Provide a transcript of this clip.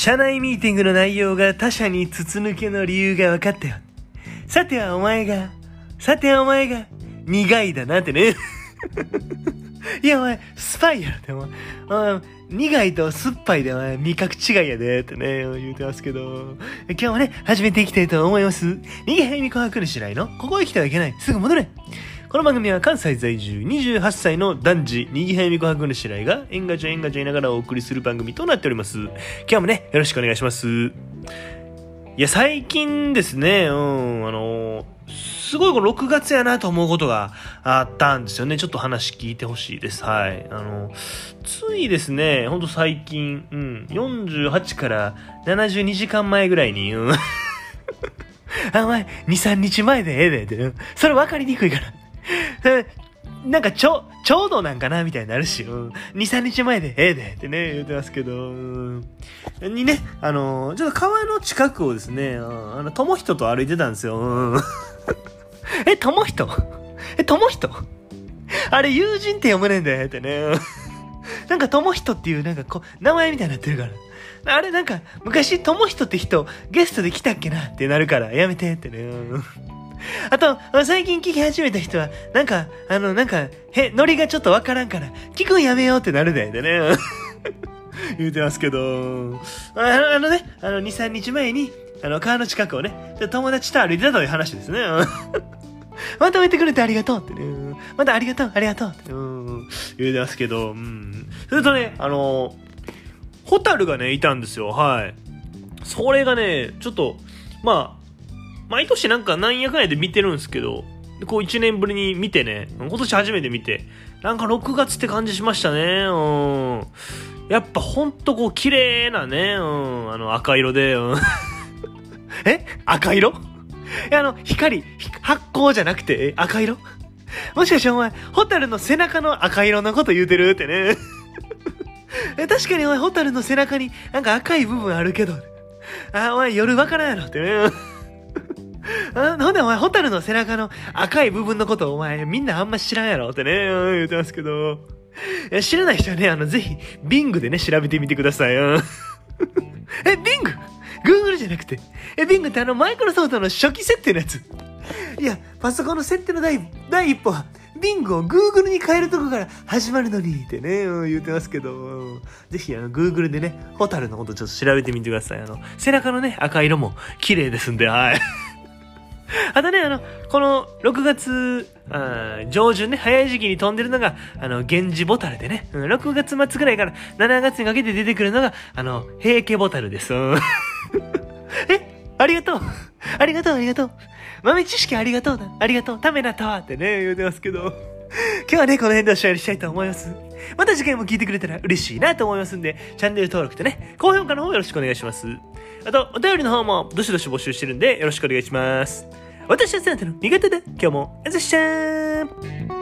社内ミーティングの内容が他社に筒抜けの理由が分かったよ。さてはお前が、さてはお前が、苦いだなってね。いや、お前、スパイやろ、でも。お苦いと酸っぱいでは味覚違いやで、ってね、言うてますけど。今日もね、始めていきたいと思います。逃げ早見琥珀主来の、ここへ来てはいけない。すぐ戻れ。この番組は関西在住28歳の男児、にぎはやみこはくぬしらが、えんがちゃえんがちゃいながらお送りする番組となっております。今日もね、よろしくお願いします。いや、最近ですね、うん、あのすごいこの6月やなと思うことがあったんですよね。ちょっと話聞いてほしいです。はい。あの、ついですね、ほんと最近、うん、48から72時間前ぐらいに、うん、あ、お前、2、3日前でええで、って、それ分かりにくいから。なんかちょ、ちょうどなんかなみたいになるし、うん、2、3日前でええでってね、言ってますけど、うん、にね、あの、ちょっと川の近くをですね、うんあの、友人と歩いてたんですよ。うん、え、友人？え、友人？あれ友人って読むねんでってね。なんか友人っていうなんかこう、名前みたいになってるから。あれなんか、昔友人って人ゲストで来たっけなってなるからやめてってね。うん あと、最近聞き始めた人は、なんか、あの、なんか、へ、ノリがちょっとわからんから、聞くんやめようってなるで、でね。言うてますけど、あのね、あの、2、3日前に、あの、川の近くをね、友達と歩いてたという話ですね。まとめてくれてありがとうってね。またありがとう、ありがとうって、うん、言うてますけど、うん。それとね、あの、ホタルがね、いたんですよ、はい。それがね、ちょっと、まあ、毎年なんかなんやかんやで見てるんですけど、こう1年ぶりに見てね、今年初めて見て、なんか6月って感じしましたね。うん。やっぱほんとこう綺麗なね、うん、あの赤色で、うん。え？赤色？いや、あの、光、発光じゃなくて、赤色？もしかしてお前、ホタルの背中の赤色のこと言うてるってね。確かにお前、ホタルの背中になんか赤い部分あるけど、あ、お前夜わからんやろってね。あなんでお前、ホタルの背中の赤い部分のことお前、みんなあんま知らんやろってね、言ってますけど。知らない人はね、あの、ぜひ、ビングでね、調べてみてください。え、ビング ?Google じゃなくて。え、ビングってあの、マイクロソフトの初期設定のやつ。いや、パソコンの設定の第、第一歩は、ビングを Google に変えるとこから始まるのにってね、うん言ってますけど、ぜひあの Google でね、ホタルのことちょっと調べてみてください。あの、背中のね、赤色も綺麗ですんで、はい。あとね、あの、この6月、あ上旬ね、早い時期に飛んでるのが、あの、源氏ボタルでね、6月末ぐらいから7月にかけて出てくるのが、あの、平家ボタルです。えありがとう。ありがとうありがとう。豆知識ありがとうだ。ありがとう。ためなったわってね、言うてますけど。今日はね、この辺でおしまいにしたいと思います。また次回も聞いてくれたら嬉しいなと思いますんで、チャンネル登録とね、高評価の方よろしくお願いします。あと、お便りの方もどしどし募集してるんで、よろしくお願いします。私はあなたの苦手だ。今日も、あざっしゃー